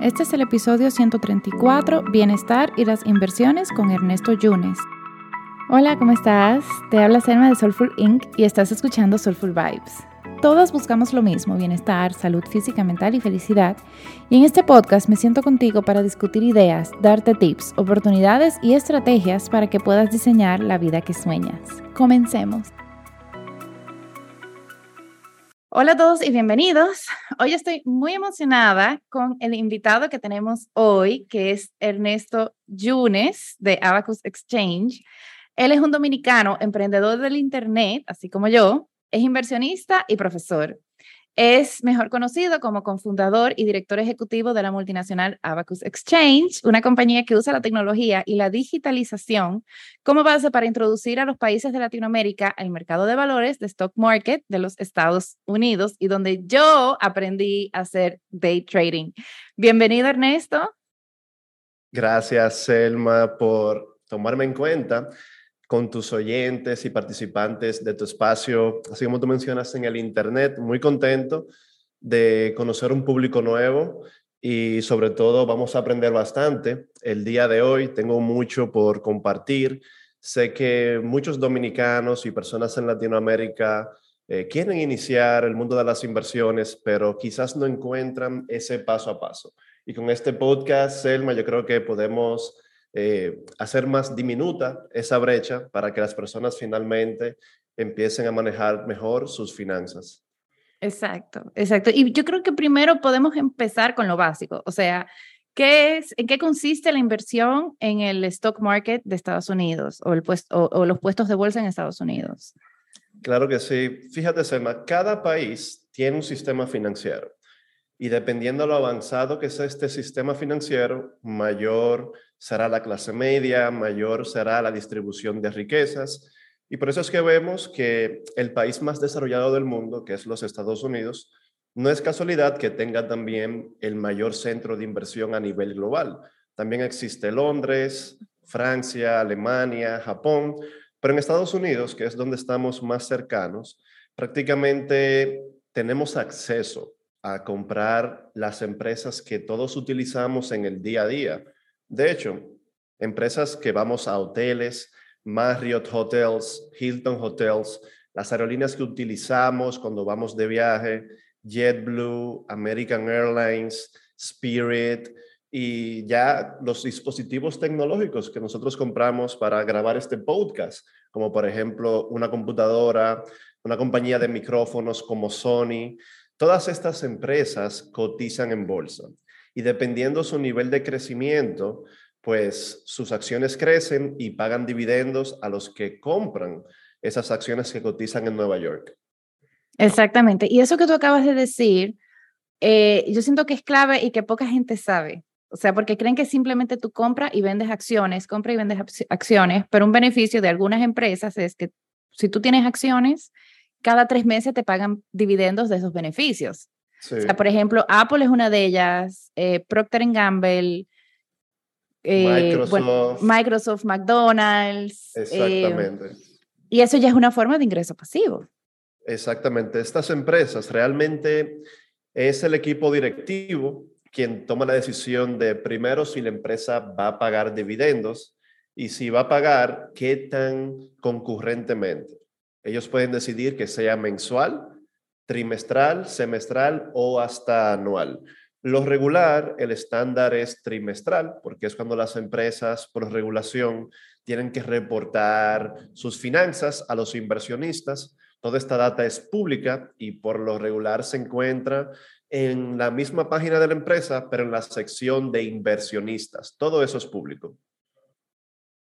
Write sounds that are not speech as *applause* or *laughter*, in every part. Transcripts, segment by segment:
Este es el episodio 134, Bienestar y las inversiones con Ernesto Yunes. Hola, ¿cómo estás? Te habla Selma de Soulful Inc. y estás escuchando Soulful Vibes. Todas buscamos lo mismo, bienestar, salud física, mental y felicidad. Y en este podcast me siento contigo para discutir ideas, darte tips, oportunidades y estrategias para que puedas diseñar la vida que sueñas. Comencemos. Hola a todos y bienvenidos. Hoy estoy muy emocionada con el invitado que tenemos hoy, que es Ernesto Yunes de Abacus Exchange. Él es un dominicano emprendedor del Internet, así como yo, es inversionista y profesor. Es mejor conocido como cofundador y director ejecutivo de la multinacional Abacus Exchange, una compañía que usa la tecnología y la digitalización como base para introducir a los países de Latinoamérica al mercado de valores de stock market de los Estados Unidos y donde yo aprendí a hacer day trading. Bienvenido, Ernesto. Gracias, Selma, por tomarme en cuenta con tus oyentes y participantes de tu espacio, así como tú mencionas en el Internet. Muy contento de conocer un público nuevo y sobre todo vamos a aprender bastante. El día de hoy tengo mucho por compartir. Sé que muchos dominicanos y personas en Latinoamérica eh, quieren iniciar el mundo de las inversiones, pero quizás no encuentran ese paso a paso. Y con este podcast, Selma, yo creo que podemos eh, hacer más diminuta esa brecha para que las personas finalmente empiecen a manejar mejor sus finanzas. Exacto, exacto. Y yo creo que primero podemos empezar con lo básico, o sea, ¿qué es, ¿en qué consiste la inversión en el stock market de Estados Unidos o, el puesto, o, los puestos de bolsa en Estados Unidos? Claro que sí. Fíjate, Selma, cada país tiene un sistema financiero y dependiendo de lo avanzado que sea este sistema financiero, mayor será la clase media, mayor será la distribución de riquezas. Y por eso es que vemos que el país más desarrollado del mundo, que es los Estados Unidos, no es casualidad que tenga también el mayor centro de inversión a nivel global. También existe Londres, Francia, Alemania, Japón, pero en Estados Unidos, que es donde estamos más cercanos, prácticamente tenemos acceso a comprar las empresas que todos utilizamos en el día a día de hecho, empresas que vamos a hoteles, Marriott Hotels, Hilton Hotels, las aerolíneas que utilizamos cuando vamos de viaje, JetBlue, American Airlines, Spirit y ya los dispositivos tecnológicos que nosotros compramos para grabar este podcast, como por ejemplo una computadora, una compañía de micrófonos como Sony. Todas estas empresas cotizan en bolsa y dependiendo su nivel de crecimiento, pues sus acciones crecen y pagan dividendos a los que compran esas acciones que cotizan en Nueva York. Exactamente. Y eso que tú acabas de decir, eh, yo siento que es clave y que poca gente sabe. O sea, porque creen que simplemente tú compras y vendes acciones, compras y vendes acciones, pero un beneficio de algunas empresas es que si tú tienes acciones, cada tres meses te pagan dividendos de esos beneficios. O sea, por ejemplo, Apple es una de ellas, eh, Procter Gamble, eh, Microsoft. Microsoft, McDonald's. Eh, Exactamente. y eso ya es una forma de ingreso pasivo. Exactamente. Estas empresas realmente es el equipo directivo quien toma la decisión de primero si la empresa va a pagar dividendos y si va a pagar, qué tan concurrentemente. Ellos pueden decidir que sea mensual trimestral, semestral o hasta anual. Lo regular, el estándar es trimestral, porque es cuando las empresas por regulación tienen que reportar sus finanzas a los inversionistas. Toda esta data es pública y por lo regular se encuentra en la misma página de la empresa, pero en la sección de inversionistas. Todo eso es público.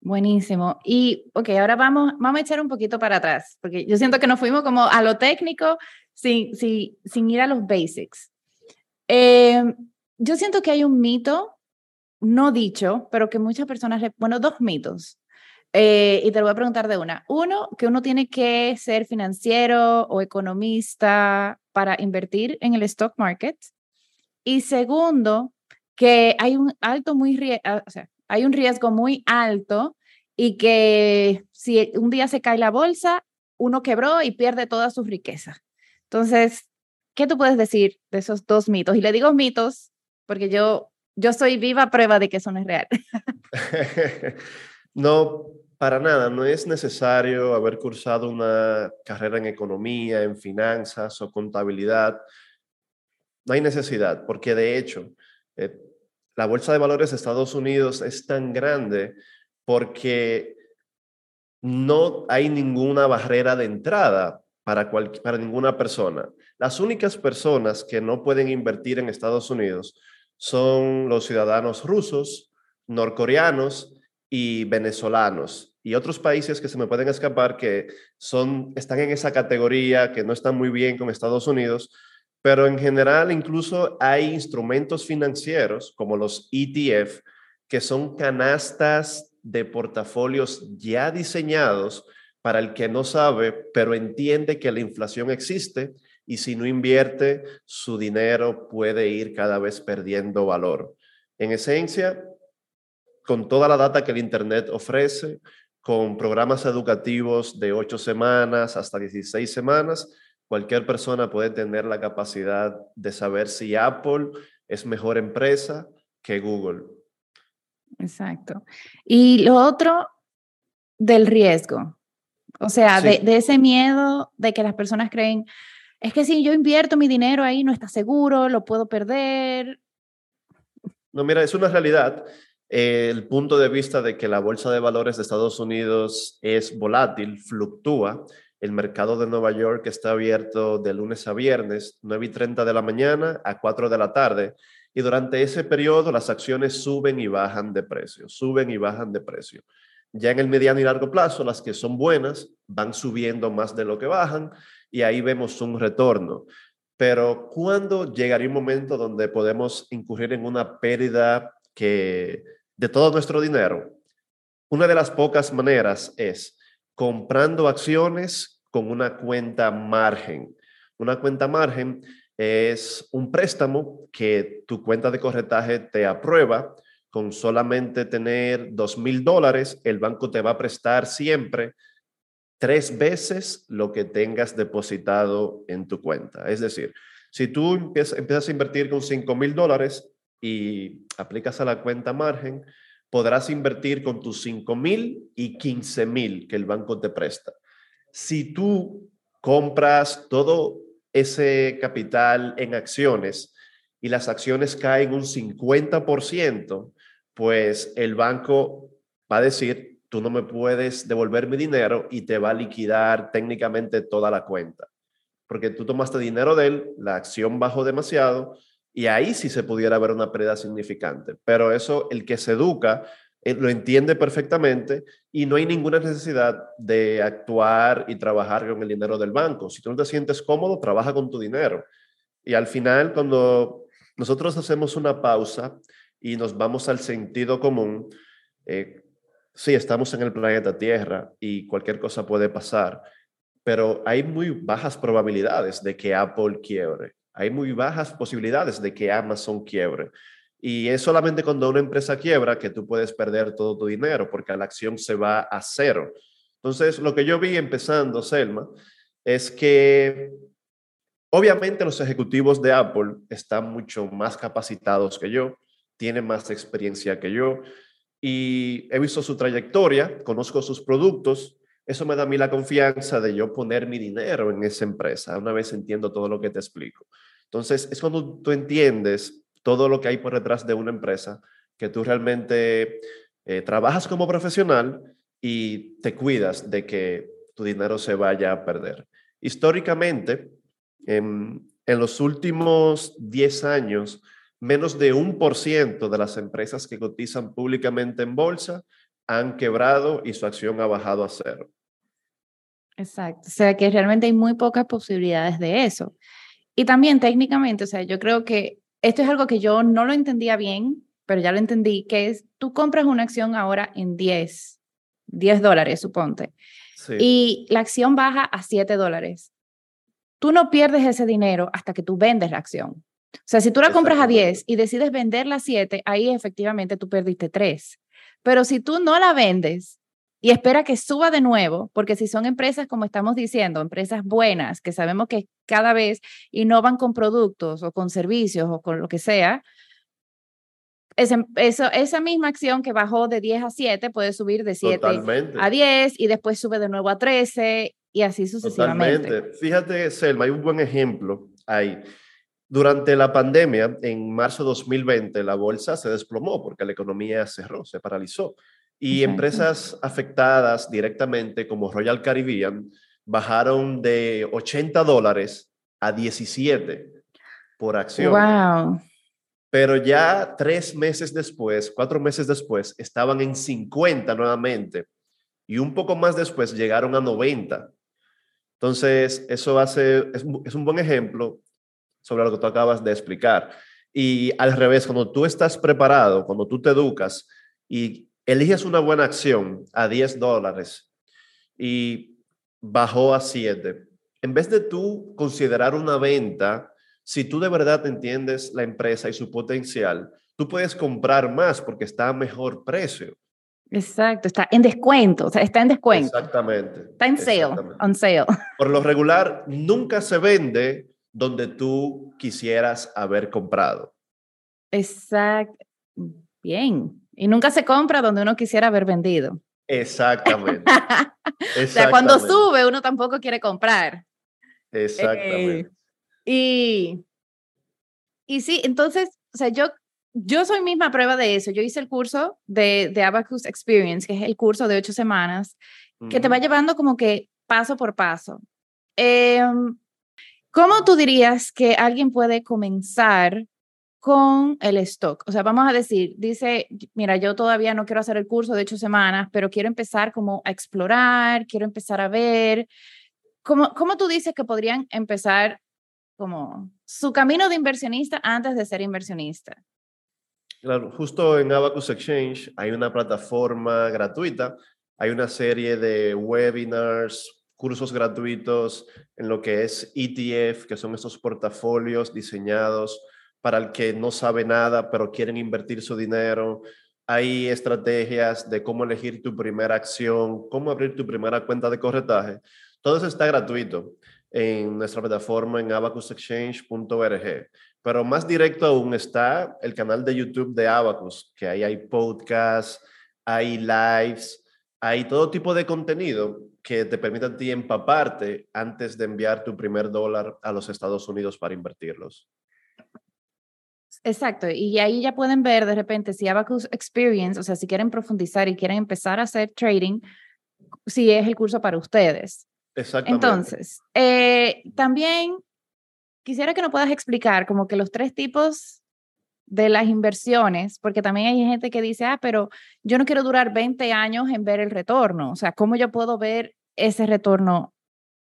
Buenísimo. Y, ok, ahora vamos, vamos a echar un poquito para atrás, porque yo siento que nos fuimos como a lo técnico sin, sin, sin ir a los basics. Eh, yo siento que hay un mito, no dicho, pero que muchas personas, bueno, dos mitos. Eh, y te lo voy a preguntar de una. Uno, que uno tiene que ser financiero o economista para invertir en el stock market. Y segundo, que hay un alto muy, ah, o sea, hay un riesgo muy alto y que si un día se cae la bolsa, uno quebró y pierde toda su riqueza. Entonces, ¿qué tú puedes decir de esos dos mitos? Y le digo mitos porque yo yo soy viva prueba de que eso no es real. *laughs* *laughs* no, para nada, no es necesario haber cursado una carrera en economía, en finanzas o contabilidad. No hay necesidad, porque de hecho, eh, la Bolsa de Valores de Estados Unidos es tan grande porque no hay ninguna barrera de entrada para, para ninguna persona. Las únicas personas que no pueden invertir en Estados Unidos son los ciudadanos rusos, norcoreanos y venezolanos y otros países que se me pueden escapar que son están en esa categoría que no están muy bien con Estados Unidos, pero en general incluso hay instrumentos financieros como los ETF que son canastas de portafolios ya diseñados para el que no sabe, pero entiende que la inflación existe y si no invierte, su dinero puede ir cada vez perdiendo valor. En esencia, con toda la data que el Internet ofrece, con programas educativos de ocho semanas hasta 16 semanas, cualquier persona puede tener la capacidad de saber si Apple es mejor empresa que Google. Exacto. Y lo otro del riesgo, o sea, de, de, ese miedo de que las personas creen, es que si yo invierto mi dinero ahí no está seguro, lo puedo perder. No, mira, es una realidad. el punto de vista de que la bolsa de valores de Estados Unidos es volátil, fluctúa. El mercado de Nueva York está abierto de lunes a viernes, 9 y 30 de la mañana a 4 de la tarde. Y durante ese periodo las acciones suben y bajan de precio, suben y bajan de precio. Ya en el mediano y largo plazo, las que son buenas van subiendo más de lo que bajan y ahí vemos un retorno. Pero ¿cuándo llegaría un momento donde podemos incurrir en una pérdida que, de todo nuestro dinero? Una de las pocas maneras es comprando acciones con una cuenta margen. Una cuenta margen es un préstamo que tu cuenta de corretaje te aprueba. Con solamente tener dos mil dólares, el banco te va a prestar siempre tres veces lo que tengas depositado en tu cuenta. Es decir, si tú empiezas, a invertir con 5 mil dólares y aplicas a la cuenta margen, podrás invertir con tus 5 mil y 15 mil que el banco te presta. Si tú compras todo ese capital en acciones y las acciones caen un 50%, pues el banco va a decir, tú no me puedes devolver mi dinero y te va a liquidar técnicamente toda la cuenta. Porque tú tomaste dinero de él, la acción bajó demasiado y ahí sí se pudiera haber una pérdida significante. Pero eso, el que se educa, lo entiende perfectamente y no hay ninguna necesidad de actuar y trabajar con el dinero del banco. Si tú no te sientes cómodo, trabaja con tu dinero. Y al final, cuando nosotros hacemos una pausa y nos vamos al sentido común, eh, sí, estamos en el planeta Tierra y cualquier cosa puede pasar, pero hay muy bajas probabilidades de que Apple quiebre. Hay muy bajas posibilidades de que Amazon quiebre. Y es solamente cuando una empresa quiebra que tú puedes perder todo tu dinero porque la acción se va a cero. Entonces, lo que yo vi empezando, Selma, es que obviamente los ejecutivos de Apple están mucho más capacitados que yo, tienen más experiencia que yo, y he visto su trayectoria, conozco sus productos, eso me da a mí la confianza de yo poner mi dinero en esa empresa, una vez entiendo todo lo que te explico. Entonces, es cuando tú entiendes todo lo que hay por detrás de una empresa, que tú realmente eh, trabajas como profesional y te cuidas de que tu dinero se vaya a perder. Históricamente, en, en los últimos 10 años, menos de un por ciento de las empresas que cotizan públicamente en bolsa han quebrado y su acción ha bajado a cero. Exacto, o sea que realmente hay muy pocas posibilidades de eso. Y también técnicamente, o sea, yo creo que esto es algo que yo no lo entendía bien, pero ya lo entendí, que es, tú compras una acción ahora en 10, 10 dólares, suponte, y la acción baja a 7 dólares. Tú no pierdes ese dinero hasta que tú vendes la acción. O sea, si tú la compras a 10 y decides venderla a 7, ahí efectivamente tú perdiste 3. Pero si tú no la vendes y espera que suba de nuevo, porque si son empresas, como estamos diciendo, empresas buenas, que sabemos que cada vez innovan con productos o con servicios o con lo que sea, eso, esa misma acción que bajó de 10 a 7 puede subir de 7 a 10 y después sube de nuevo a 13 y así sucesivamente. Totalmente. Fíjate, Selma, hay un buen ejemplo ahí. Durante la pandemia, en marzo de 2020, la bolsa se desplomó porque la economía cerró, se paralizó. Y empresas afectadas directamente, como Royal Caribbean, bajaron de 80 dólares a 17 por acción. Wow. Pero ya tres meses después, cuatro meses después, estaban en 50 nuevamente. Y un poco más después llegaron a 90. Entonces, eso hace, es, es un buen ejemplo sobre lo que tú acabas de explicar. Y al revés, cuando tú estás preparado, cuando tú te educas y eliges una buena acción a 10 dólares y bajó a 7, en vez de tú considerar una venta, si tú de verdad entiendes la empresa y su potencial, tú puedes comprar más porque está a mejor precio. Exacto, está en descuento, o sea, está en descuento. Exactamente. Está en sale, on sale. Por lo regular, nunca se vende donde tú quisieras haber comprado. Exacto. Bien. Y nunca se compra donde uno quisiera haber vendido. Exactamente. *laughs* o sea, cuando sube, uno tampoco quiere comprar. Exactamente. Eh, y, y sí, entonces, o sea, yo, yo soy misma prueba de eso. Yo hice el curso de, de Abacus Experience, que es el curso de ocho semanas, que te va llevando como que paso por paso. Em, ¿Cómo tú dirías que alguien puede comenzar con el stock? O sea, vamos a decir, dice, mira, yo todavía no quiero hacer el curso de ocho semanas, pero quiero empezar como a explorar, quiero empezar a ver. ¿Cómo, cómo tú dices que podrían empezar como su camino de inversionista antes de ser inversionista? Claro, justo en Abacus Exchange hay una plataforma gratuita, hay una serie de webinars, cursos gratuitos en lo que es ETF, que son estos portafolios diseñados para el que no sabe nada, pero quieren invertir su dinero. Hay estrategias de cómo elegir tu primera acción, cómo abrir tu primera cuenta de corretaje. Todo eso está gratuito en nuestra plataforma en abacusexchange.org. Pero más directo aún está el canal de YouTube de Abacus, que ahí hay podcasts, hay lives, hay todo tipo de contenido que te permita a ti empaparte antes de enviar tu primer dólar a los Estados Unidos para invertirlos. Exacto, y ahí ya pueden ver de repente si Abacus Experience, o sea, si quieren profundizar y quieren empezar a hacer trading, si es el curso para ustedes. Exactamente. Entonces, eh, también quisiera que nos puedas explicar como que los tres tipos de las inversiones, porque también hay gente que dice, ah, pero yo no quiero durar 20 años en ver el retorno, o sea, ¿cómo yo puedo ver ese retorno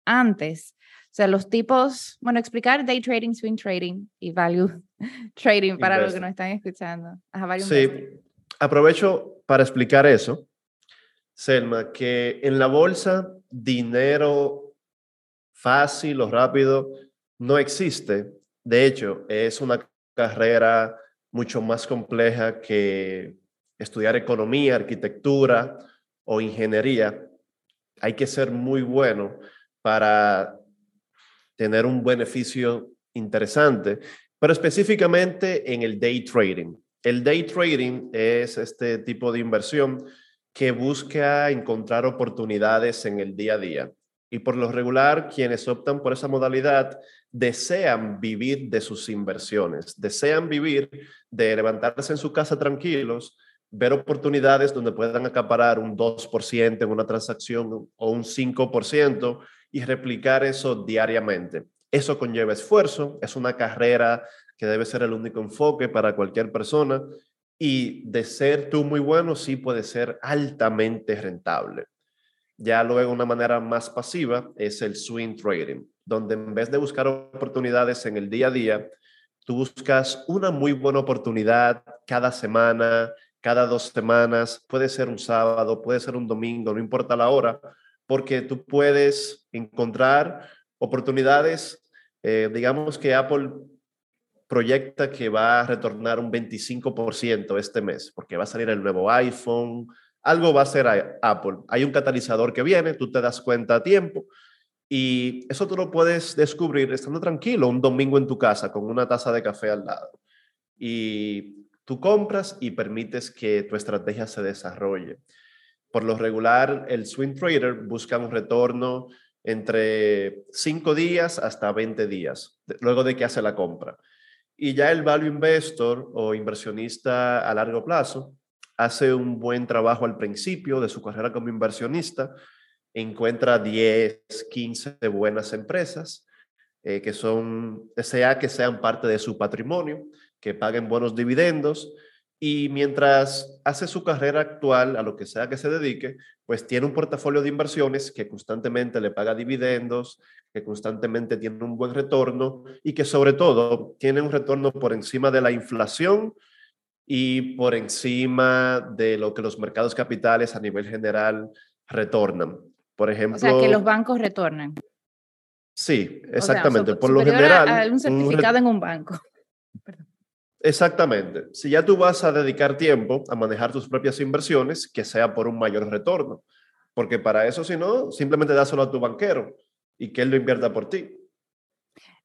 antes? O sea, los tipos, bueno, explicar day trading, swing trading y value *laughs* trading para los que nos están escuchando. sí, aprovecho para explicar eso, Selma, que en la bolsa dinero fácil o rápido no existe. De hecho, es una carrera mucho más compleja que estudiar economía, arquitectura o ingeniería. Hay que ser muy bueno para tener un beneficio interesante, pero específicamente en el day trading. El day trading es este tipo de inversión que busca encontrar oportunidades en el día a día. Y por lo regular, quienes optan por esa modalidad desean vivir de sus inversiones, desean vivir de levantarse en su casa tranquilos, ver oportunidades donde puedan acaparar un 2% en una transacción o un 5% y replicar eso diariamente. Eso conlleva esfuerzo, es una carrera que debe ser el único enfoque para cualquier persona y de ser tú muy bueno, sí puede ser altamente rentable. Ya luego una manera más pasiva es el swing trading donde en vez de buscar oportunidades en el día a día, tú buscas una muy buena oportunidad cada semana, cada dos semanas, puede ser un sábado, puede ser un domingo, no importa la hora, porque tú puedes encontrar oportunidades, eh, digamos que Apple proyecta que va a retornar un 25% este mes, porque va a salir el nuevo iPhone, algo va a ser Apple. Hay un catalizador que viene, tú te das cuenta a tiempo, y eso tú lo puedes descubrir estando tranquilo un domingo en tu casa con una taza de café al lado. Y Tú compras y permites que tu estrategia se desarrolle. Por lo regular, el swing trader busca un retorno entre 5 días hasta 20 días, luego de que hace la compra. Y ya el value investor o inversionista a largo plazo hace un buen trabajo al principio de su carrera como inversionista, encuentra 10, 15 buenas empresas eh, que son, sea que sean parte de su patrimonio, que paguen buenos dividendos y mientras hace su carrera actual a lo que sea que se dedique, pues tiene un portafolio de inversiones que constantemente le paga dividendos, que constantemente tiene un buen retorno y que sobre todo tiene un retorno por encima de la inflación y por encima de lo que los mercados capitales a nivel general retornan. Por ejemplo... O sea, que los bancos retornan. Sí, exactamente. por lo general... A un certificado en un banco. *laughs* Exactamente. Si ya tú vas a dedicar tiempo a manejar tus propias inversiones, que sea por un mayor retorno. Porque para eso, si no, simplemente dáselo a tu banquero y que él lo invierta por ti.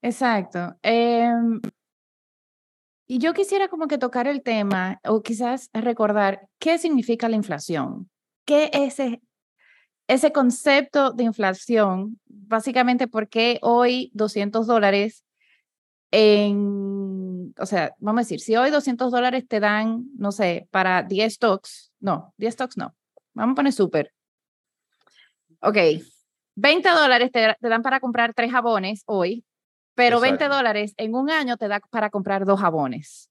Exacto. Em, y yo quisiera como que tocar el tema o quizás recordar qué significa la inflación. ¿Qué es ese, ese concepto de inflación? Básicamente, ¿por qué hoy 200 dólares en, o sea, vamos a decir, si hoy 200 dólares te dan, no sé, para 10 stocks, no, 10 stocks no, vamos a poner súper. Ok, 20 dólares te, dan para comprar tres jabones hoy, pero 20 dólares en un año te da para comprar dos jabones.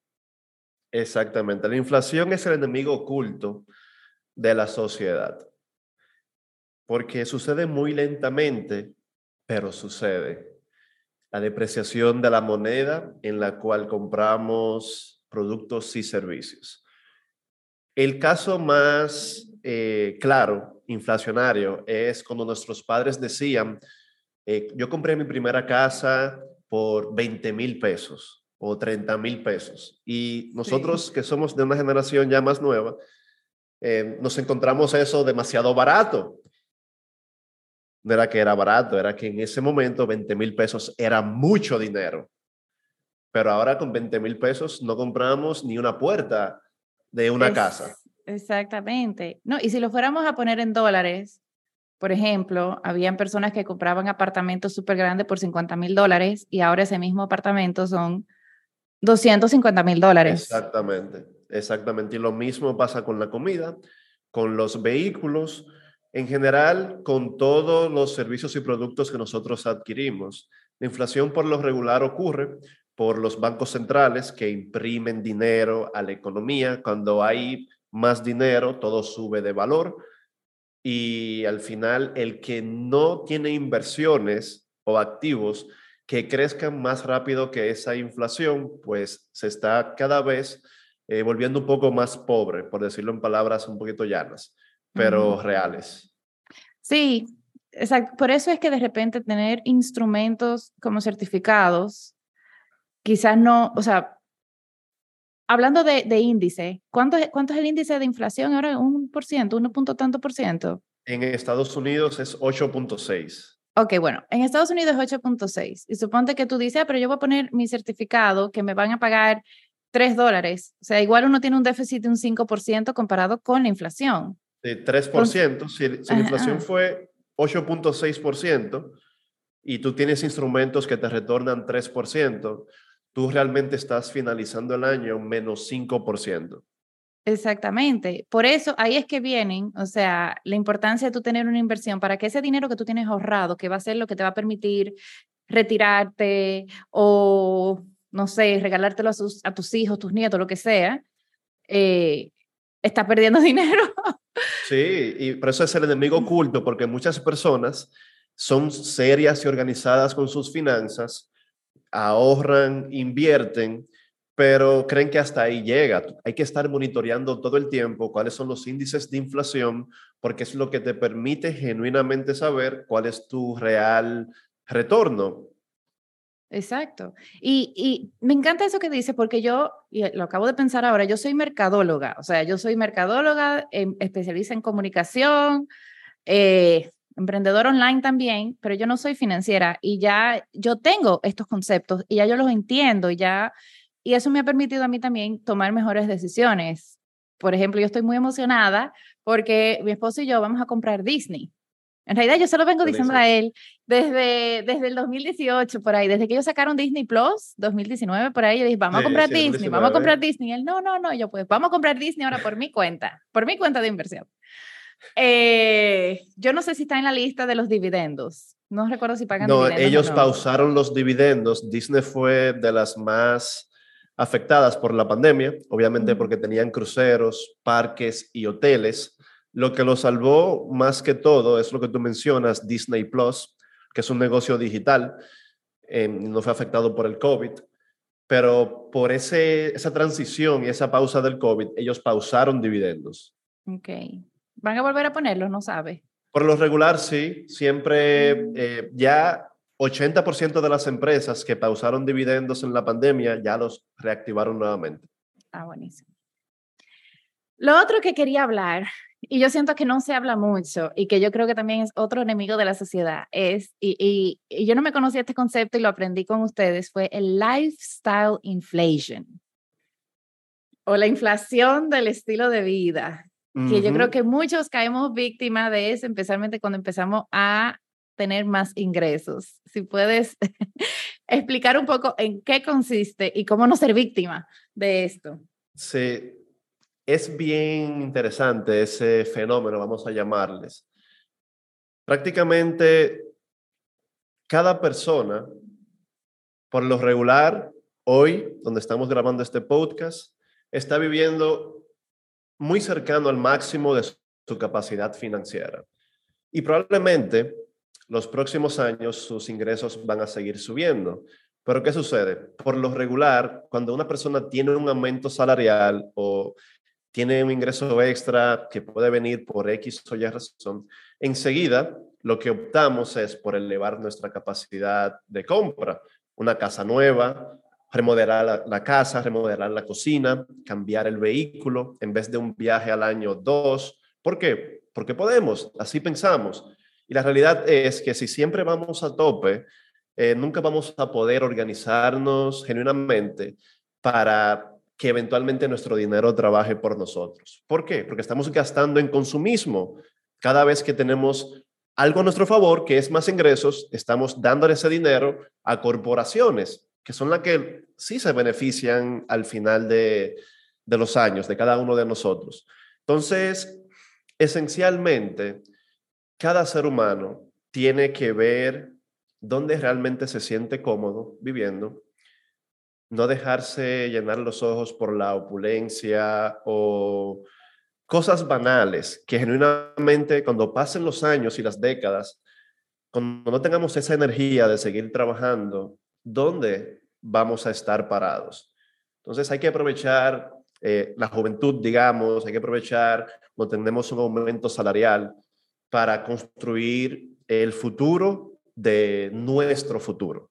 Exactamente, la inflación es el enemigo oculto de la sociedad, porque sucede muy lentamente, pero sucede la depreciación de la moneda en la cual compramos productos y servicios. El caso más eh, claro, inflacionario, es cuando nuestros padres decían, eh, yo compré mi primera casa por 20 mil pesos o 30 mil pesos. Y nosotros que somos de una generación ya más nueva, eh, nos encontramos eso demasiado barato no era que era barato, era que en ese momento 20 mil pesos era mucho dinero. Pero ahora con 20 mil pesos no compramos ni una puerta de una casa. Exactamente. No, y si lo fuéramos a poner en dólares, por ejemplo, habían personas que compraban apartamentos súper grandes por 50 mil dólares y ahora ese mismo apartamento son 250 mil dólares. Exactamente, exactamente. Y lo mismo pasa con la comida, con los vehículos, en general, con todos los servicios y productos que nosotros adquirimos, la inflación por lo regular ocurre por los bancos centrales que imprimen dinero a la economía. Cuando hay más dinero, todo sube de valor y al final el que no tiene inversiones o activos que crezcan más rápido que esa inflación, pues se está cada vez eh, volviendo un poco más pobre, por decirlo en palabras un poquito llanas pero reales. Sí, exacto. Por eso es que de repente tener instrumentos como certificados, quizás no, o sea, hablando de, índice, ¿cuánto, ¿cuánto es el índice de inflación ahora? ¿Un por ciento? ¿Uno punto tanto por ciento? En Estados Unidos es 8.6. Ok, bueno, en Estados Unidos es 8.6. Y suponte que tú dices, ah, pero yo voy a poner mi certificado que me van a pagar 3 dólares. O sea, igual uno tiene un déficit de un 5% comparado con la inflación de 3%, si, la inflación fue 8.6% y tú tienes instrumentos que te retornan 3%, tú realmente estás finalizando el año menos 5%. Exactamente. Por eso ahí es que vienen, o sea, la importancia de tú tener una inversión para que ese dinero que tú tienes ahorrado, que va a ser lo que te va a permitir retirarte o, no sé, regalártelo a, tus hijos, tus nietos, lo que sea, eh, está perdiendo *laughs* dinero. Sí, y por eso es el enemigo oculto, porque muchas personas son serias y organizadas con sus finanzas, ahorran, invierten, pero creen que hasta ahí llega. Hay que estar monitoreando todo el tiempo cuáles son los índices de inflación, porque es lo que te permite genuinamente saber cuál es tu real retorno. Exacto. Y, y, me encanta eso que dice, porque yo, y lo acabo de pensar ahora, yo soy mercadóloga, o sea, yo soy mercadóloga, em, especialista en comunicación, eh, emprendedor online también, pero yo no soy financiera y ya yo tengo estos conceptos y ya yo los entiendo, ya y eso me ha permitido a mí también tomar mejores decisiones. Por ejemplo, yo estoy muy emocionada porque mi esposo y yo vamos a comprar Disney. En realidad yo se lo vengo diciendo a él desde, desde el 2018 por ahí, desde que ellos sacaron Disney Plus, 2019 por ahí, yo dije, vamos a comprar Disney, vamos a comprar Disney. Y él, no, no, no, yo pues, vamos a comprar Disney ahora por mi cuenta, por mi cuenta de inversión. Eh, yo no sé si está en la lista de los dividendos. No recuerdo si pagan no, Ellos pausaron los dividendos. Disney fue de las más afectadas por la pandemia, obviamente porque tenían cruceros, parques y hoteles. Lo que lo salvó más que todo es lo que tú mencionas, Disney Plus, que es un negocio digital, eh, no fue afectado por el COVID, pero por ese, esa transición y esa pausa del COVID, ellos pausaron dividendos. Ok. ¿Van a volver a ponerlo? No sabe. Por lo regular, sí. Siempre mm. eh, ya 80% de las empresas que pausaron dividendos en la pandemia ya los reactivaron nuevamente. Ah, buenísimo. Lo otro que quería hablar, y yo siento que no se habla mucho y que yo creo que también es otro enemigo de la sociedad, es, y, y yo no me conocía este concepto y lo aprendí con ustedes, fue el lifestyle inflation o la inflación del estilo de vida que yo creo que muchos caemos víctimas de eso, especialmente cuando empezamos a tener más ingresos. Si puedes *laughs* explicar un poco en qué consiste y cómo no ser víctima de esto. Sí, es bien interesante ese fenómeno, vamos a llamarles. Prácticamente cada persona, por lo regular, hoy, donde estamos grabando este podcast, está viviendo muy cercano al máximo de su capacidad financiera. Y probablemente los próximos años sus ingresos van a seguir subiendo. Pero ¿qué sucede? Por lo regular, cuando una persona tiene un aumento salarial o tiene un ingreso extra que puede venir por X o Y razón, enseguida lo que optamos es por elevar nuestra capacidad de compra. Una casa nueva, remodelar la, casa, remodelar la cocina, cambiar el vehículo en vez de un viaje al año dos. ¿Por qué? Porque podemos, así pensamos. Y la realidad es que si siempre vamos a tope, eh, nunca vamos a poder organizarnos genuinamente para que eventualmente nuestro dinero trabaje por nosotros. ¿Por qué? Porque estamos gastando en consumismo. Cada vez que tenemos algo a nuestro favor, que es más ingresos, estamos dándole ese dinero a corporaciones que son las que sí se benefician al final de, de los años, de cada uno de nosotros. Entonces, esencialmente, cada ser humano tiene que ver dónde realmente se siente cómodo viviendo, no dejarse llenar los ojos por la opulencia o cosas banales que genuinamente cuando pasen los años y las décadas, cuando no tengamos esa energía de seguir trabajando, dónde vamos a estar parados. Entonces hay que aprovechar eh, la juventud, digamos, hay que aprovechar cuando tenemos un aumento salarial para construir el futuro de nuestro futuro.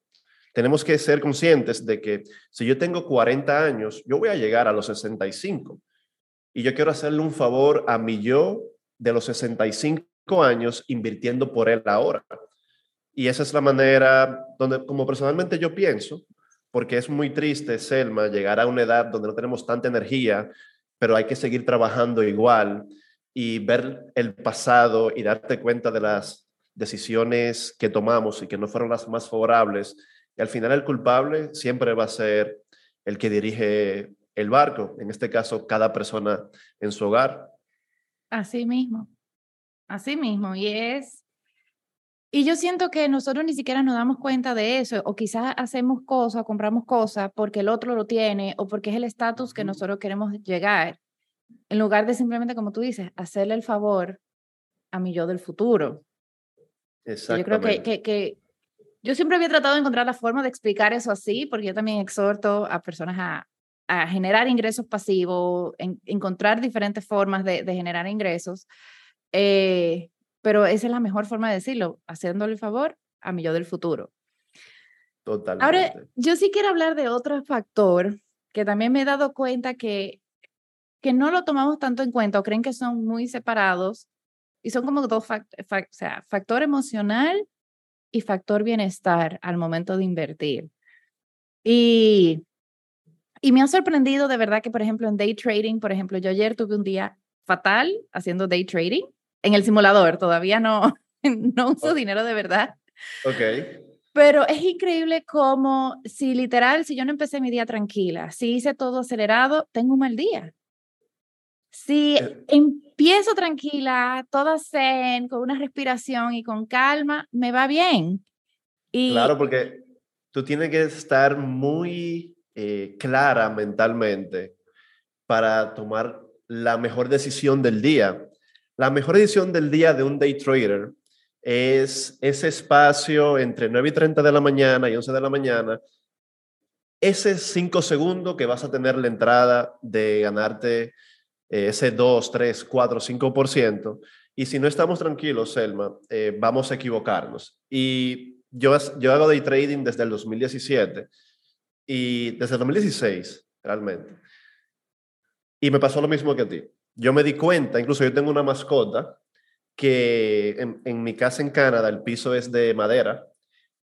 Tenemos que ser conscientes de que si yo tengo 40 años, yo voy a llegar a los 65 y yo quiero hacerle un favor a mi yo de los 65 años invirtiendo por él ahora. Y esa es la manera donde, como personalmente yo pienso, porque es muy triste, Selma, llegar a una edad donde no tenemos tanta energía, pero hay que seguir trabajando igual y ver el pasado y darte cuenta de las decisiones que tomamos y que no fueron las más favorables. Y al final el culpable siempre va a ser el que dirige el barco, en este caso cada persona en su hogar. Así mismo, así mismo. Y es y yo siento que nosotros ni siquiera nos damos cuenta de eso, o quizás hacemos cosas, compramos cosas porque el otro lo tiene, o porque es el estatus que nosotros queremos llegar, en lugar de simplemente, como tú dices, hacerle el favor a mi yo del futuro. Yo creo que, que, que, yo siempre había tratado de encontrar la forma de explicar eso así, porque yo también exhorto a personas a, a generar ingresos pasivos, en, encontrar diferentes formas de, de generar ingresos. Eh, pero esa es la mejor forma de decirlo, haciéndole el favor a mi yo del futuro. Totalmente. Ahora, yo sí quiero hablar de otro factor que también me he dado cuenta que, que no lo tomamos tanto en cuenta o creen que son muy separados y son como dos factores, o sea, factor emocional y factor bienestar al momento de invertir. Y Y me ha sorprendido de verdad que, por ejemplo, en day trading, por ejemplo, yo ayer tuve un día fatal haciendo day trading en el simulador, todavía no, *laughs* no uso dinero de verdad. Ok. Pero es increíble como si literal, si yo no empecé mi día tranquila, si hice todo acelerado, tengo un mal día. Si eh. empiezo tranquila, toda zen, con una respiración y con calma, me va bien. Y, claro, porque tú tienes que estar muy eh, clara mentalmente para tomar la mejor decisión del día. La mejor decisión del día de un day trader es ese espacio entre 9 y 30 de la mañana y 11 de la mañana, ese 5 segundos que vas a tener la entrada de ganarte eh, ese 2, 3, 4, 5%. Y si no estamos tranquilos, Selma, eh, vamos a equivocarnos. Y yo, yo hago day trading desde el 2017 y desde el 2016, realmente. Y me pasó lo mismo que a ti. Yo me di cuenta, incluso yo tengo una mascota que en, en, mi casa en Canadá el piso es de madera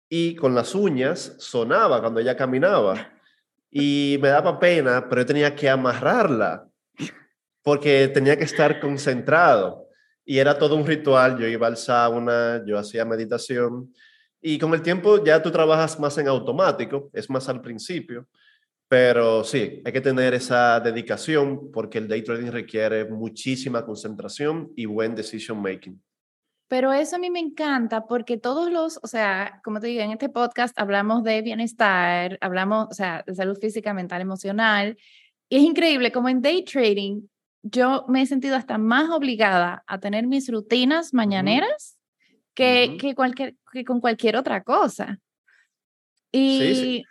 y con las uñas sonaba cuando ella caminaba y me daba pena, pero yo tenía que amarrarla porque tenía que estar concentrado y era todo un ritual. Yo iba al sauna, yo hacía meditación y con el tiempo ya tú trabajas más en automático, es más al principio. Pero sí, hay que tener esa dedicación porque el day trading requiere muchísima concentración y buen decision making. Pero eso a mí me encanta porque todos los, o sea, como te digo, en este podcast hablamos de bienestar, hablamos, o sea, de salud física, mental, emocional. Y es increíble como en day trading yo me he sentido hasta más obligada a tener mis rutinas mañaneras que, que, cualquier, que con cualquier otra cosa. Y, sí, sí.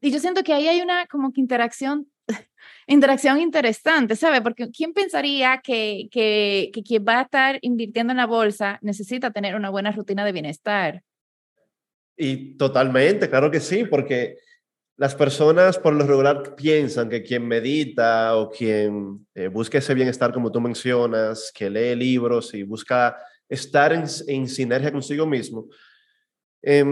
Y yo siento que ahí hay una como que interacción, *laughs* interacción interesante, ¿sabe? Porque ¿quién pensaría que, que, que quien va a estar invirtiendo en la bolsa necesita tener una buena rutina de bienestar? Y totalmente, claro que sí, porque las personas por lo regular piensan que quien medita o quien eh, busca ese bienestar, como tú mencionas, que lee libros y busca estar en, sinergia consigo mismo, eh,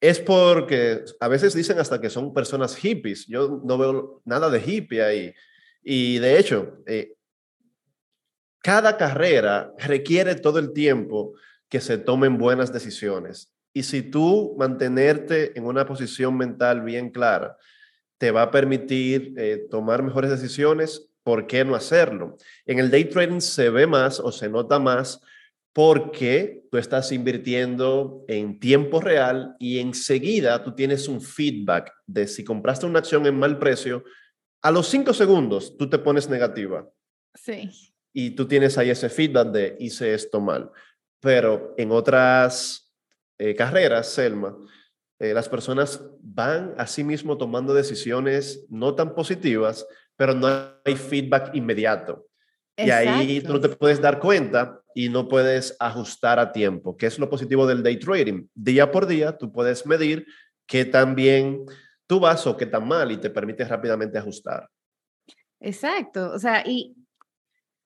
es porque a veces dicen hasta que son personas hippies. Yo no veo nada de hippie ahí. Y de hecho, eh, cada carrera requiere todo el tiempo que se tomen buenas decisiones. Y si tú mantenerte en una posición mental bien clara, te va a permitir eh, tomar mejores decisiones, ¿por qué no hacerlo? En el day trading se ve más o se nota más porque tú estás invirtiendo en tiempo real y enseguida tú tienes un feedback de si compraste una acción en mal precio, a los cinco segundos tú te pones negativa. Sí. Y tú tienes ahí ese feedback de hice esto mal. Pero en otras eh, carreras, Selma, eh, las personas van a sí mismo tomando decisiones no tan positivas, pero no hay feedback inmediato. Y ahí tú no te puedes dar cuenta y no puedes ajustar a tiempo, que es lo positivo del day trading. Día por día tú puedes medir qué tan bien tú vas o qué tan mal y te permite rápidamente ajustar. Exacto, o sea, y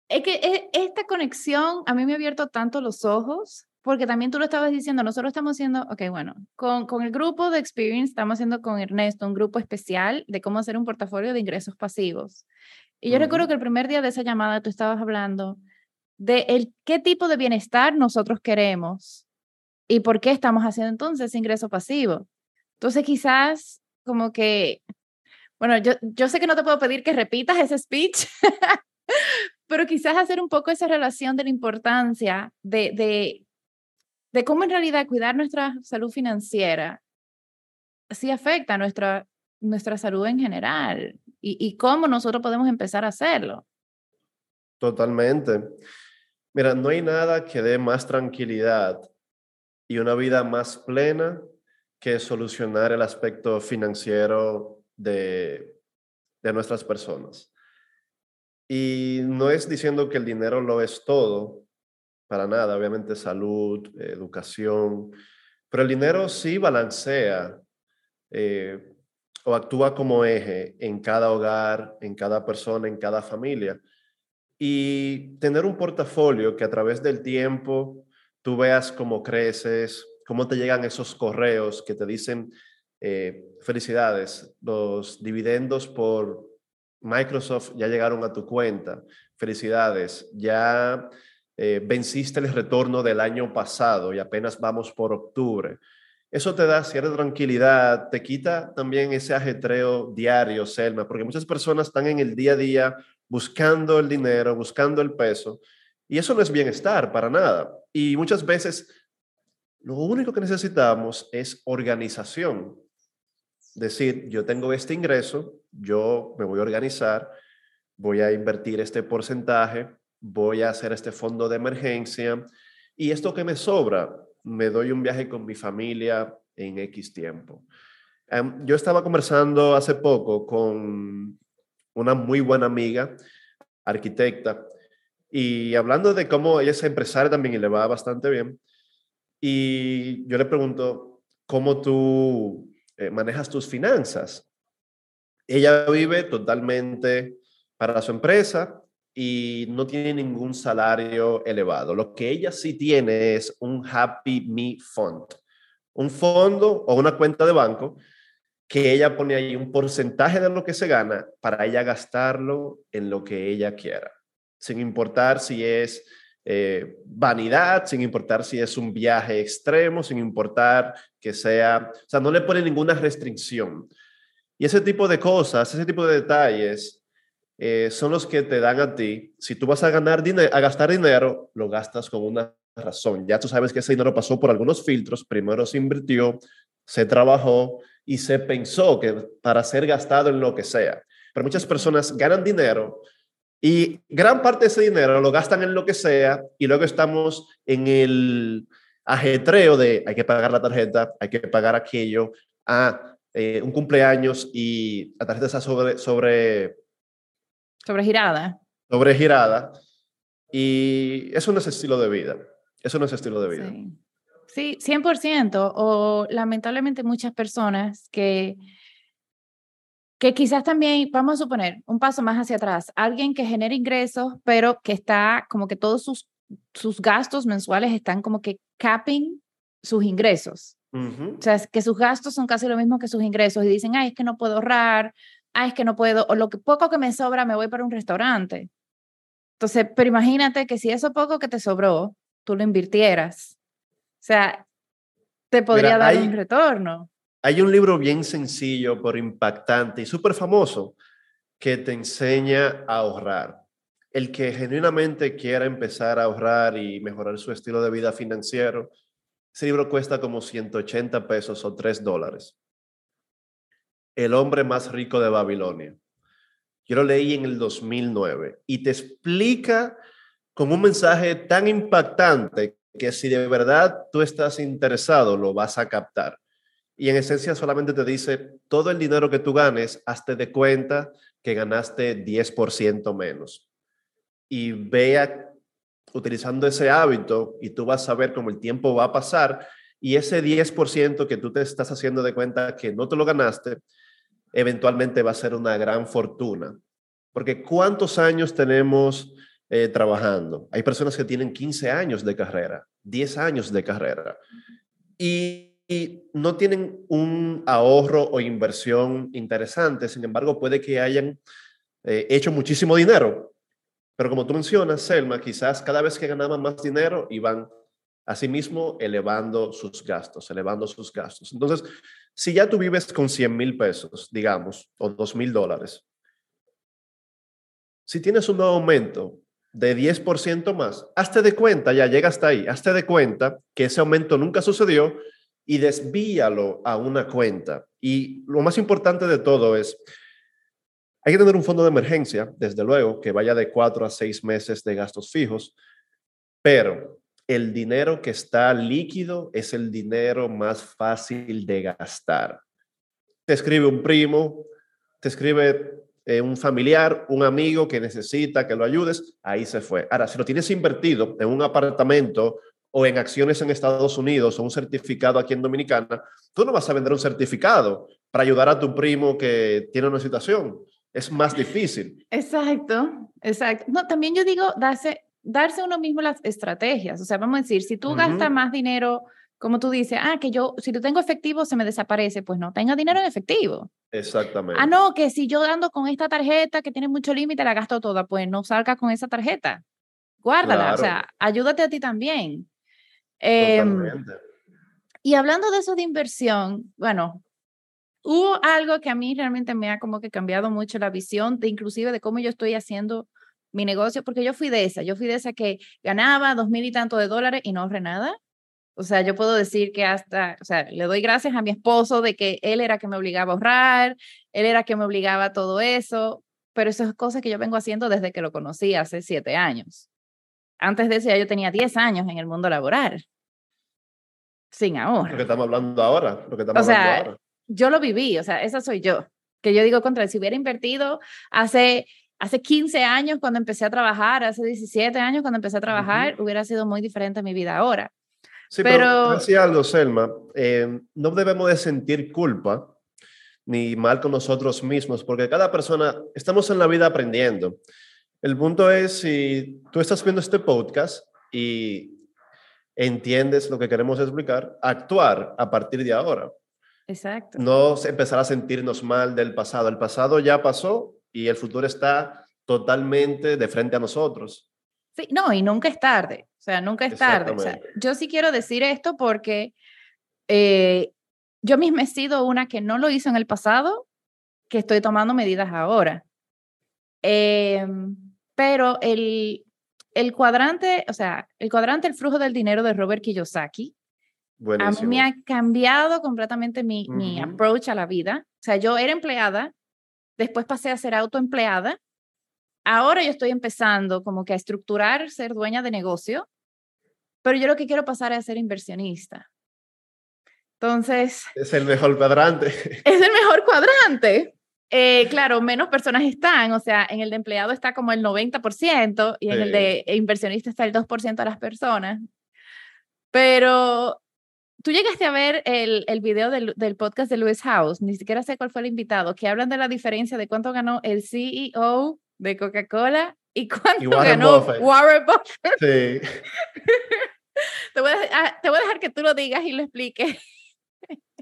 es que esta conexión a mí me ha abierto tanto los ojos, porque también tú lo estabas diciendo, nosotros estamos haciendo, ok, bueno, con, con el grupo de Experience estamos haciendo con Ernesto un grupo especial de cómo hacer un portafolio de ingresos pasivos. Y yo recuerdo que el primer día de esa llamada tú estabas hablando de el, qué tipo de bienestar nosotros queremos y por qué estamos haciendo entonces ingreso pasivo. Entonces quizás como que, bueno, yo, yo sé que no te puedo pedir que repitas ese speech, *laughs* pero quizás hacer un poco esa relación de la importancia de, de, de cómo en realidad cuidar nuestra salud financiera sí afecta nuestra, nuestra salud en general y, cómo nosotros podemos empezar a hacerlo. Totalmente. Mira, no hay nada que dé más tranquilidad y una vida más plena que solucionar el aspecto financiero de, de nuestras personas. Y no es diciendo que el dinero lo es todo, para nada, obviamente salud, educación, pero el dinero sí balancea eh, o actúa como eje en cada hogar, en cada persona, en cada familia. Y tener un portafolio que a través del tiempo tú veas cómo creces, cómo te llegan esos correos que te dicen eh, felicidades, los dividendos por Microsoft ya llegaron a tu cuenta. Felicidades, ya eh, venciste el retorno del año pasado y apenas vamos por octubre. Eso te da cierta tranquilidad, te quita también ese ajetreo diario, Selma, porque muchas personas están en el día a día buscando el dinero, buscando el peso, y eso no es bienestar para nada. Y muchas veces lo único que necesitamos es organización. Decir, yo tengo este ingreso, yo me voy a organizar, voy a invertir este porcentaje, voy a hacer este fondo de emergencia y esto que me sobra, me doy un viaje con mi familia en X tiempo. Em, yo estaba conversando hace poco con una muy buena amiga, arquitecta, y hablando de cómo ella es empresaria también y le va bastante bien. Y yo le pregunto, ¿cómo tú eh, manejas tus finanzas? Ella vive totalmente para su empresa, y no tiene ningún salario elevado. Lo que ella sí tiene es un Happy Me Fund, un fondo o una cuenta de banco que ella pone ahí un porcentaje de lo que se gana para ella gastarlo en lo que ella quiera, sin importar si es eh, vanidad, sin importar si es un viaje extremo, sin importar que sea, o sea, no le pone ninguna restricción. Y ese tipo de cosas, ese tipo de detalles eh, son los que te dan a ti. Si tú vas a, ganar a gastar dinero, lo gastas con una razón. Ya tú sabes que ese dinero pasó por algunos filtros. Primero se invirtió, se trabajó y se pensó que para ser gastado en lo que sea. Pero muchas personas ganan dinero y gran parte de ese dinero lo gastan en lo que sea y luego estamos en el ajetreo de hay que pagar la tarjeta, hay que pagar aquello, a ah, eh, un cumpleaños y la tarjeta está sobre, sobre Sobregirada. Sobregirada. Y eso no es estilo de vida. Eso no es estilo de vida. Sí, 100%. O lamentablemente muchas personas que, que quizás también, vamos a suponer, un paso más hacia atrás, alguien que genera ingresos, pero que está como que todos sus, sus gastos mensuales están como que capping sus ingresos. O sea, que sus gastos son casi lo mismo que sus ingresos y dicen, ay, es que no puedo ahorrar, ah, es que no puedo, o lo que poco que me sobra me voy para un restaurante. Entonces, pero imagínate que si eso poco que te sobró, tú lo invirtieras. O sea, te podría dar un retorno. Hay un libro bien sencillo, pero impactante y súper famoso que te enseña a ahorrar. El que genuinamente quiera empezar a ahorrar y mejorar su estilo de vida financiero, ese libro cuesta como 180 pesos o 3 dólares. El hombre más rico de Babilonia. Yo lo leí en el 2009 y te explica con un mensaje tan impactante que si de verdad tú estás interesado, lo vas a captar. Y en esencia solamente te dice, todo el dinero que tú ganes, hazte de cuenta que ganaste 10% menos. Y vea utilizando ese hábito y tú vas a ver cómo el tiempo va a pasar y ese 10% que tú te estás haciendo de cuenta que no te lo ganaste, eventualmente va a ser una gran fortuna. Porque ¿cuántos años tenemos eh, trabajando? Hay personas que tienen 15 años de carrera, 10 años de carrera y, no tienen un ahorro o inversión interesante. Sin embargo, puede que hayan eh, hecho muchísimo dinero. Pero como tú mencionas, Selma, quizás cada vez que ganaban más dinero iban asimismo elevando sus gastos, elevando sus gastos. Entonces, si ya tú vives con 100 mil pesos, digamos, o 2 mil dólares, si tienes un aumento de 10% más, hazte de cuenta, ya llega hasta ahí, hazte de cuenta que ese aumento nunca sucedió y desvíalo a una cuenta. Y lo más importante de todo es, hay que tener un fondo de emergencia, desde luego, que vaya de cuatro a seis meses de gastos fijos, pero el dinero que está líquido es el dinero más fácil de gastar. Te escribe un primo, te escribe eh, un familiar, un amigo que necesita que lo ayudes, ahí se fue. Ahora, si lo tienes invertido en un apartamento o en acciones en Estados Unidos o un certificado aquí en Dominicana, tú no vas a vender un certificado para ayudar a tu primo que tiene una situación. Es más difícil. Exacto, exacto. No, también yo digo, darse, darse uno mismo las estrategias. O sea, vamos a decir, si tú gastas más dinero como tú dices, ah, que yo, si yo tengo efectivo, se me desaparece, pues no tenga dinero en efectivo. Exactamente. Ah, no, que si yo ando con esta tarjeta que tiene mucho límite, la gasto toda, pues no salga con esa tarjeta. Guárdala, o sea, ayúdate a ti también. Em, y hablando de eso de inversión, bueno, hubo algo que a mí realmente me ha como que cambiado mucho la visión de inclusive de cómo yo estoy haciendo mi negocio, porque yo fui de esa, yo fui de esa que ganaba dos mil y tanto de dólares y no ahorré nada. O sea, yo puedo decir que hasta, o sea, le doy gracias a mi esposo de que él era que me obligaba a ahorrar, él era que me obligaba a todo eso, pero eso es cosas que yo vengo haciendo desde que lo conocí hace siete años. Antes de eso ya yo tenía diez años en el mundo laboral. Sin ahorro. Lo que estamos hablando ahora, lo que estamos o sea, hablando ahora. Yo lo viví, o sea, esa soy yo. Que yo digo contra, si hubiera invertido hace hace 15 años cuando empecé a trabajar, hace 17 años cuando empecé a trabajar, hubiera sido muy diferente mi vida ahora. Sí, pero, decía algo, Selma, eh, no debemos de sentir culpa ni mal con nosotros mismos, porque cada persona, estamos en la vida aprendiendo. El punto es si tú estás viendo este podcast y entiendes lo que queremos explicar, actuar a partir de ahora. Exacto. No empezar a sentirnos mal del pasado. El pasado ya pasó y el futuro está totalmente de frente a nosotros. Sí, no, y nunca es tarde, o sea, nunca es tarde. O sea, yo sí quiero decir esto porque eh, yo misma he sido una que no lo hizo en el pasado, que estoy tomando medidas ahora. Em, pero el, el cuadrante, o sea, el cuadrante El flujo del dinero de Robert Kiyosaki, a mí me ha cambiado completamente mi, mi approach a la vida. O sea, yo era empleada, después pasé a ser autoempleada ahora yo estoy empezando como que a estructurar, ser dueña de negocio, pero yo lo que quiero pasar es a ser inversionista. Entonces... Es el mejor cuadrante. *laughs* Es el mejor cuadrante. Eh, claro, menos personas están, o sea, en el de empleado está como el 90% y en el de inversionista está el 2% de las personas. Pero tú llegaste a ver el, el video del, del, podcast de Lewis House, ni siquiera sé cuál fue el invitado, que hablan de la diferencia de cuánto ganó el CEO de Coca-Cola y cuánto ganó Warren Buffett. Sí. *laughs* te, voy a, ah, te, voy a, dejar que tú lo digas y lo expliques.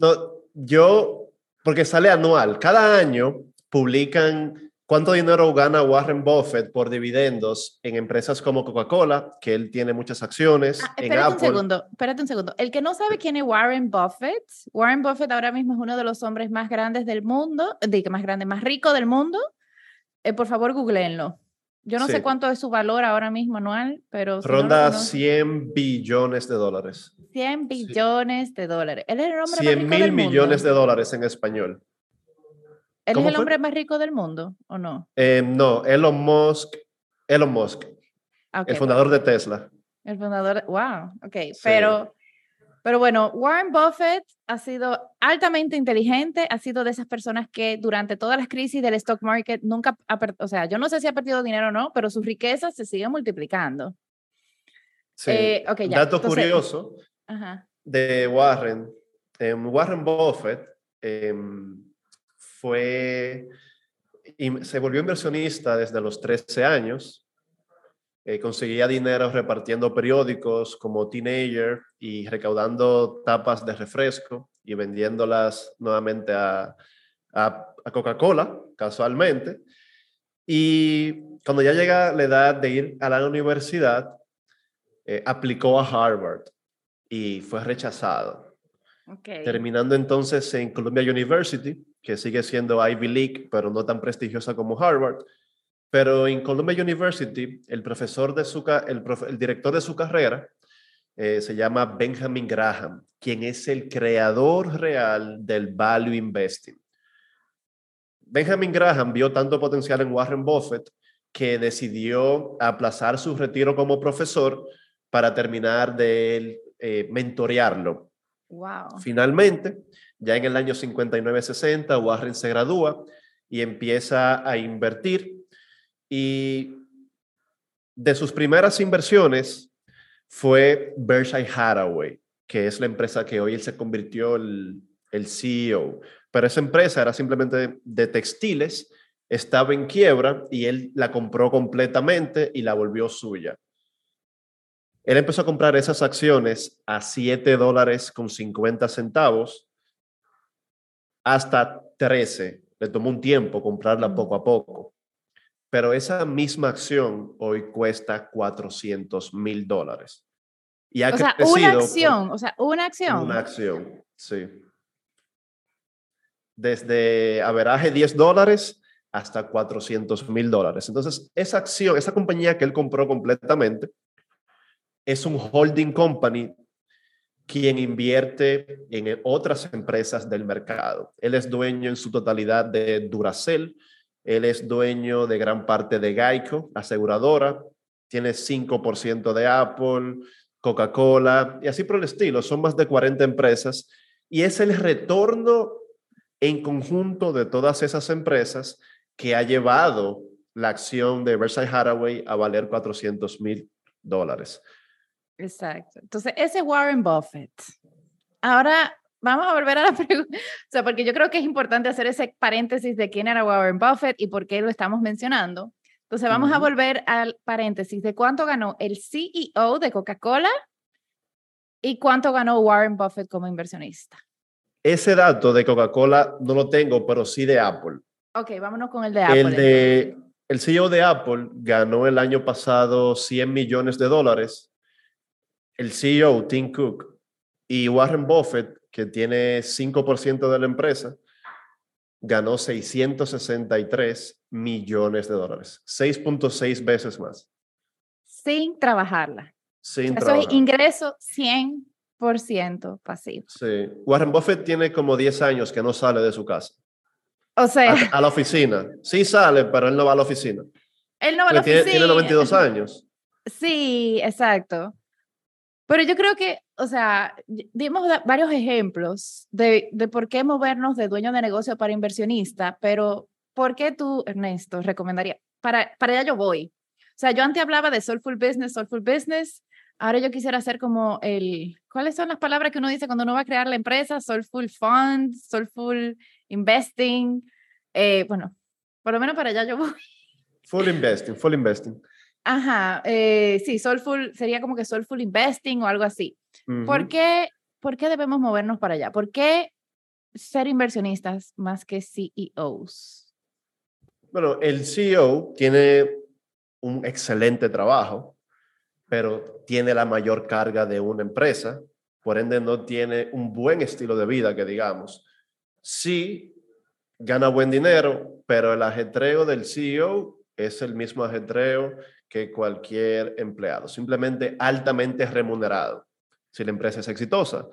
no, yo, porque sale anual, cada año publican cuánto dinero gana Warren Buffett por dividendos en empresas como Coca-Cola, que él tiene muchas acciones. Ah, en Apple. un segundo, espérate un segundo. El que no sabe quién es Warren Buffett, Warren Buffett ahora mismo es uno de los hombres más grandes del mundo, digo, más grande, más rico del mundo eh, por favor, googleenlo. Yo no sé cuánto es su valor ahora mismo anual, pero... Ronda 100 billones de dólares. 100 billones de dólares. Él es el hombre 100 más rico mil del mundo. millones de dólares en español. ¿Él es el hombre más rico del mundo o no? Eh, no, Elon Musk. Elon Musk. el fundador de Tesla. El fundador, wow, ok, pero pero bueno, Warren Buffett ha sido altamente inteligente, ha sido de esas personas que durante todas las crisis del stock market nunca, ha, o sea, yo no sé si ha perdido dinero o no, pero sus riquezas se siguen multiplicando. Sí. Eh, Dato curioso de Warren. Em, Warren Buffett em, fue, se volvió inversionista desde los 13 años eh, conseguía dinero repartiendo periódicos como teenager y recaudando tapas de refresco y vendiéndolas nuevamente a, a, Coca-Cola, casualmente. Y cuando ya llega la edad de ir a la universidad, eh, aplicó a Harvard y fue rechazado. Terminando entonces en Columbia University, que sigue siendo Ivy League, pero no tan prestigiosa como Harvard pero en Columbia University, el profesor de su, el, el director de su carrera eh, se llama Benjamin Graham, quien es el creador real del value investing. Benjamin Graham vio tanto potencial en Warren Buffett que decidió aplazar su retiro como profesor para terminar de eh, mentorearlo. Wow. Finalmente, ya en el año 59-60, Warren se gradúa y empieza a invertir y de sus primeras inversiones fue Berkshire Hathaway, que es la empresa que hoy él se convirtió el, el CEO. Pero esa empresa era simplemente de, textiles, estaba en quiebra y él la compró completamente y la volvió suya. Él empezó a comprar esas acciones a 7 dólares con 50 centavos hasta 13. Le tomó un tiempo comprarla poco a poco. Pero esa misma acción hoy cuesta 400 mil dólares. Y ha o sea, una acción, o sea, una acción. Una acción, sí. Desde averaje 10 dólares hasta 400 mil dólares. Entonces, esa acción, esa compañía que él compró completamente, es un holding company quien invierte en otras empresas del mercado. Él es dueño en su totalidad de Duracell, él es dueño de gran parte de Geico, aseguradora, tiene 5% de Apple, Coca-Cola y así por el estilo. Son más de 40 empresas y es el retorno en conjunto de todas esas empresas que ha llevado la acción de Versailles Hathaway a valer 400 mil dólares. Exacto. Entonces, ese es Warren Buffett. Ahora vamos a volver a la *laughs* pregunta, o sea, porque yo creo que es importante hacer ese paréntesis de quién era Warren Buffett y por qué lo estamos mencionando. Entonces, vamos a volver al paréntesis de cuánto ganó el CEO de Coca-Cola y cuánto ganó Warren Buffett como inversionista. Ese dato de Coca-Cola no lo tengo, pero sí de Apple. Ok, vámonos con el de Apple. El, de, el CEO de Apple ganó el año pasado 100 millones de dólares. El CEO, Tim Cook, y Warren Buffett que tiene 5% de la empresa, ganó 663 millones de dólares, 6.6 veces más. Sin trabajarla. Sin Eso es ingreso 100% pasivo. Sí. Warren Buffett tiene como 10 años que no sale de su casa. O sea. A, la oficina. Sí sale, pero él no va a la oficina. Él no va a la oficina. Tiene 92 años. Sí, exacto. Pero yo creo que, o sea, dimos varios ejemplos de, de por qué movernos de dueño de negocio para inversionista, pero ¿por qué tú, Ernesto, recomendaría? Para, para allá yo voy. O sea, yo antes hablaba de Soulful Business, Soulful Business. Ahora yo quisiera hacer como el, ¿cuáles son las palabras que uno dice cuando uno va a crear la empresa? Soulful Fund, Soulful Investing. Eh, bueno, por lo menos para allá yo voy. Full Investing, Full Investing. Ajá, eh, sí, Soulful sería como que Soulful Investing o algo así. ¿Por, qué, ¿Por qué debemos movernos para allá? ¿Por qué ser inversionistas más que CEOs? Bueno, el CEO tiene un excelente trabajo, pero tiene la mayor carga de una empresa, por ende no tiene un buen estilo de vida, que digamos. Sí, gana buen dinero, pero el ajetreo del CEO es el mismo ajetreo que cualquier empleado, simplemente altamente remunerado, si la empresa es exitosa.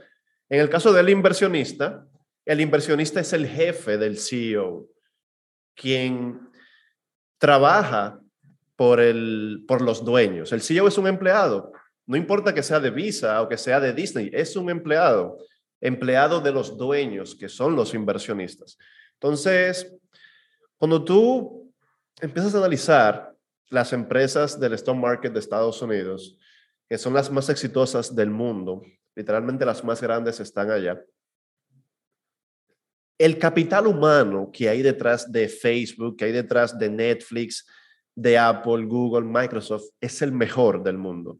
En el caso del inversionista, el inversionista es el jefe del CEO, quien trabaja por, el, por los dueños. El CEO es un empleado, no importa que sea de Visa o que sea de Disney, es un empleado, empleado de los dueños, que son los inversionistas. Entonces, cuando tú empiezas a analizar las empresas del stock market de Estados Unidos, que son las más exitosas del mundo, literalmente las más grandes están allá. El capital humano que hay detrás de Facebook, que hay detrás de Netflix, de Apple, Google, Microsoft, es el mejor del mundo.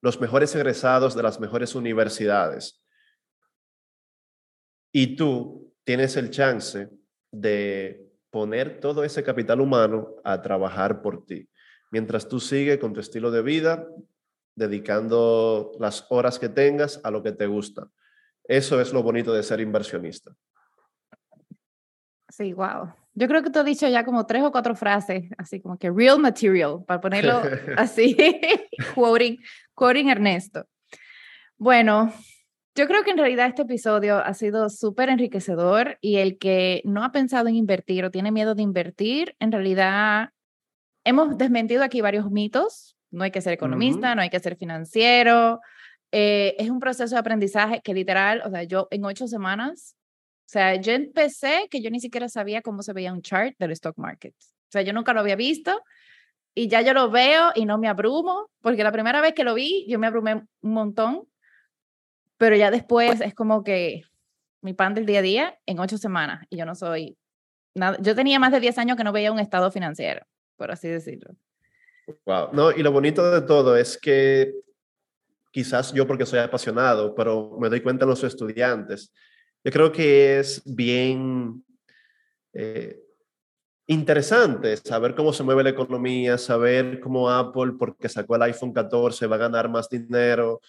Los mejores egresados de las mejores universidades. Y tú tienes el chance de poner todo ese capital humano a trabajar por ti mientras tú sigues con tu estilo de vida, dedicando las horas que tengas a lo que te gusta. Eso es lo bonito de ser inversionista. Sí, wow. Yo creo que tú has dicho ya como tres o cuatro frases, así como que real material, para ponerlo *laughs* así, *laughs* quoting, quoting Ernesto. Bueno, yo creo que en realidad este episodio ha sido súper enriquecedor y el que no ha pensado en invertir o tiene miedo de invertir, en realidad hemos desmentido aquí varios mitos. No hay que ser economista, no hay que ser financiero. Eh, es un proceso de aprendizaje que literal, o sea, yo en ocho semanas, o sea, yo empecé que yo ni siquiera sabía cómo se veía un chart del stock market. O sea, yo nunca lo había visto y ya yo lo veo y no me abrumo, porque la primera vez que lo vi, yo me abrumé un montón, pero ya después es como que mi pan del día a día en ocho semanas y yo no soy nada. Yo tenía más de 10 años que no veía un estado financiero por así decirlo. Wow. No, y lo bonito de todo es que quizás yo porque soy apasionado, pero me doy cuenta en los estudiantes. Yo creo que es bien eh, interesante saber cómo se mueve la economía, saber cómo Apple, porque sacó el iPhone 14, va a ganar más dinero,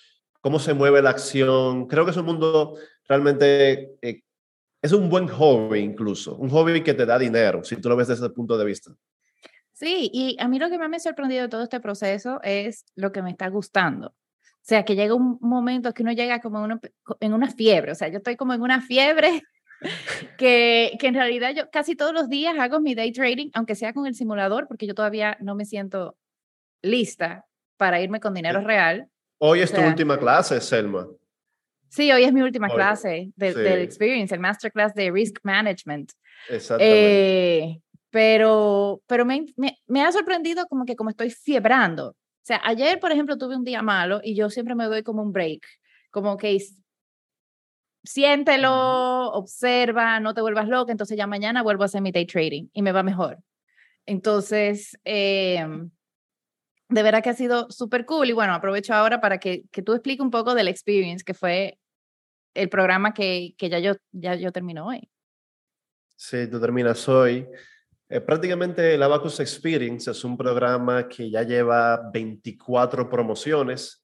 cómo se mueve la acción. Creo que es un mundo realmente, eh, es un buen hobby incluso, un hobby que te da dinero, si tú lo ves desde ese punto de vista. Sí, y a mí lo que más me ha sorprendido de todo este proceso es lo que me está gustando. O sea, que llega un momento que uno llega como en una fiebre, o sea, yo estoy como en una fiebre *laughs* que, que en realidad yo casi todos los días hago mi day trading, aunque sea con el simulador, porque yo todavía no me siento lista para irme con dinero real. Hoy es tu última clase, Selma. Sí, hoy es mi última clase de, del Experience, el Masterclass de Risk Management. Exactamente. Eh, pero pero me, me, me, ha sorprendido como que como estoy fiebrando. O sea, ayer, por ejemplo, tuve un día malo y yo siempre me doy como un break, como que siéntelo, observa, no te vuelvas loca, entonces ya mañana vuelvo a hacer mi day trading y me va mejor. Entonces, eh, de verdad que ha sido súper cool y bueno, aprovecho ahora para que, que tú expliques un poco del experience, que fue el programa que, que ya, yo, ya yo termino hoy. Sí, tú terminas hoy. Eh, prácticamente el Abacus Experience es un programa que ya lleva 24 promociones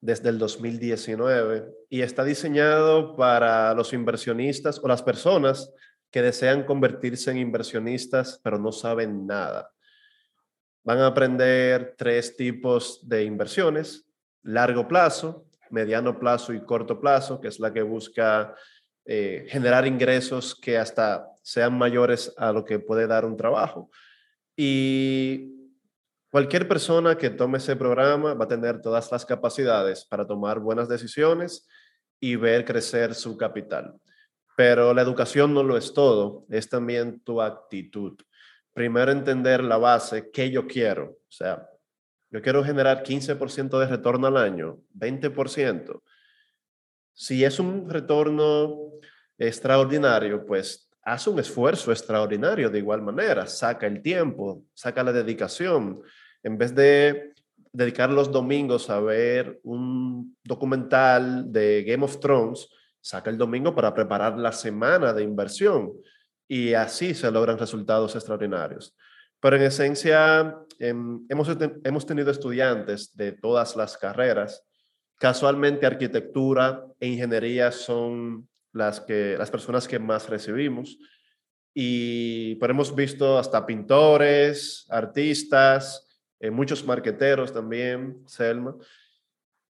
desde el 2019 y está diseñado para los inversionistas o las personas que desean convertirse en inversionistas pero no saben nada. Van a aprender tres tipos de inversiones, largo plazo, mediano plazo y corto plazo, que es la que busca eh, generar ingresos que hasta sean mayores a lo que puede dar un trabajo. Y cualquier persona que tome ese programa va a tener todas las capacidades para tomar buenas decisiones y ver crecer su capital. Pero la educación no lo es todo, es también tu actitud. Primero entender la base, qué yo quiero. O sea, yo quiero generar 15% de retorno al año, 20%. Si es un retorno extraordinario, pues haz un esfuerzo extraordinario de igual manera, saca el tiempo, saca la dedicación. En vez de dedicar los domingos a ver un documental de Game of Thrones, saca el domingo para preparar la semana de inversión y así se logran resultados extraordinarios. Pero en esencia, em, hemos, hemos tenido estudiantes de todas las carreras. Casualmente, arquitectura e ingeniería son las, que, las personas que más recibimos. Y pero hemos visto hasta pintores, artistas, eh, muchos marqueteros también, Selma.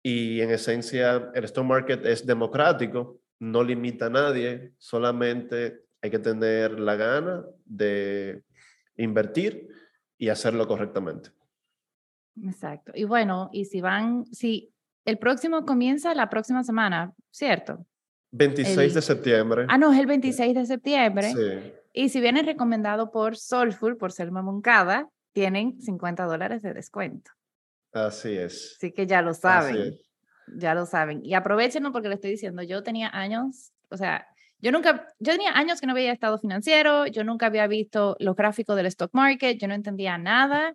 Y en esencia, el stock market es democrático, no limita a nadie, solamente hay que tener la gana de invertir y hacerlo correctamente. Exacto. Y bueno, y si van, si el próximo comienza la próxima semana, ¿cierto? 26 de septiembre. Ah, no, es el 26 de septiembre. Sí. Y si viene recomendado por Soulful, por Selma Moncada, tienen 50 dólares de descuento. Así es. Así que ya lo saben. Ya lo saben. Y aprovechenlo porque le estoy diciendo, yo tenía años, o sea, yo nunca, yo tenía años que no veía estado financiero, yo nunca había visto los gráficos del stock market, yo no entendía nada.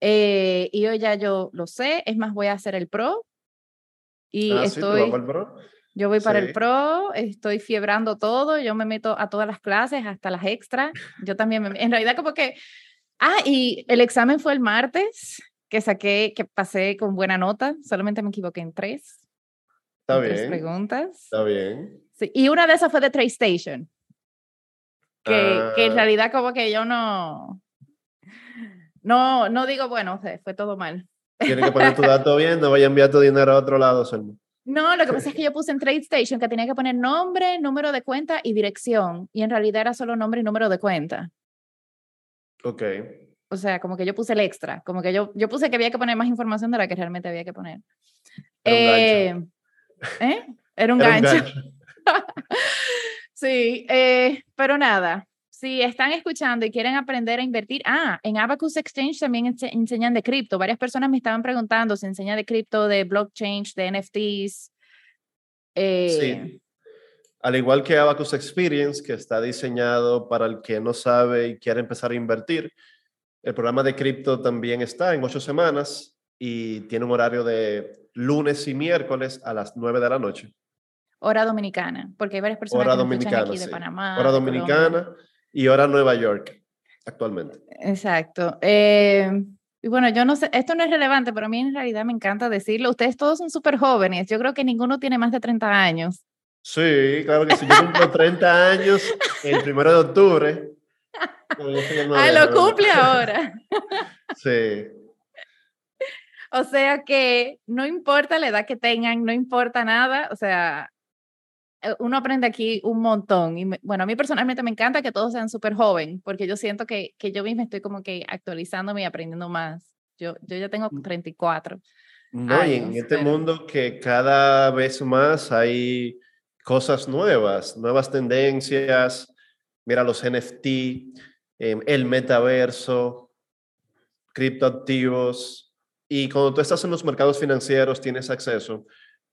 Eh, y hoy ya yo lo sé, es más, voy a hacer el pro. Y ah, estoy... ¿sí? el pro? Yo voy para el pro, estoy fiebrando todo, yo me meto a todas las clases, hasta las extras. Yo también, me, en realidad como que, ah, y el examen fue el martes, que saqué, que pasé con buena nota, solamente me equivoqué en tres. Está bien. Tres preguntas. Está bien. Sí, y una de esas fue de TradeStation, que, que en ah. realidad como que yo no, no, no digo, bueno, fue todo mal. Tienes que poner tu dato bien, no vaya a enviar tu dinero a otro lado, Selma. No, lo que pasa es que yo puse en TradeStation que tenía que poner nombre, número de cuenta y dirección. Y en realidad era solo nombre y número de cuenta. Ok. O sea, como que yo puse el extra. Como que yo, yo puse que había que poner más información de la que realmente había que poner. Era un gancho. Eh, ¿eh? Era un gancho. *laughs* sí, eh, pero nada. Si están escuchando y quieren aprender a invertir, ah, en Abacus Exchange también enseñan de cripto. Varias personas me estaban preguntando si enseña de cripto, de blockchain, de NFTs. Eh, sí. Al igual que Abacus Experience, que está diseñado para el que no sabe y quiere empezar a invertir, el programa de cripto también está en ocho semanas y tiene un horario de lunes y miércoles a las 9 de la noche. Hora dominicana, porque hay varias personas Hora que dominicana, aquí de. Panamá. Hora Colombia. Y hora Nueva York actualmente. Exacto. Eh, y bueno, yo no sé, esto no es relevante, pero a mí en realidad me encanta decirlo. Ustedes todos son súper jóvenes. Yo creo que ninguno tiene más de 30 años. Sí, claro que sí. Yo cumplo 30 años el primero de octubre. ¡Ay, noveno, lo cumple ahora! Sí. O sea que no importa la edad que tengan, no importa nada. O sea, uno aprende aquí un montón. Y me- bueno, a mí personalmente me encanta que todos sean súper joven, porque yo siento que, que yo misma estoy como que actualizándome y aprendiendo más. Yo, yo ya tengo 34. No, y en años, este pero- mundo que cada vez más hay cosas nuevas, nuevas tendencias. Mira los NFT, em, el metaverso, criptoactivos. Y cuando tú estás en los mercados financieros, tienes acceso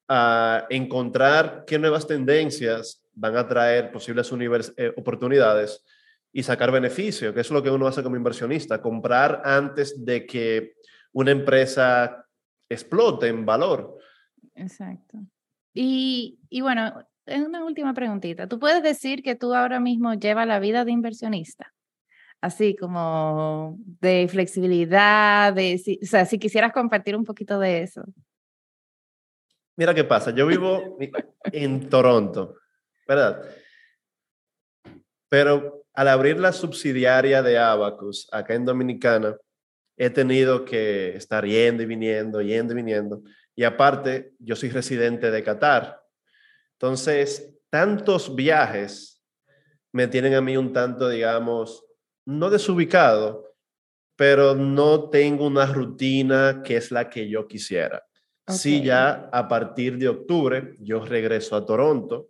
a encontrar qué nuevas tendencias van a traer posibles eh, oportunidades y sacar beneficio, que es lo que uno hace como inversionista, comprar antes de que una empresa explote en valor. Exacto. Y, y bueno, una última preguntita. ¿Tú puedes decir que tú ahora mismo llevas la vida de inversionista? Así como de flexibilidad, de, si- o sea, si quisieras compartir un poquito de eso. Mira qué pasa, yo vivo en Toronto, ¿verdad? Pero al abrir la subsidiaria de Abacus acá en Dominicana, he tenido que estar yendo y viniendo, yendo y viniendo. Y aparte, yo soy residente de Qatar. Entonces, tantos viajes me tienen a mí un tanto, digamos, no desubicado, pero no tengo una rutina que es la que yo quisiera. Sí, Ok. ya a partir de octubre yo regreso a Toronto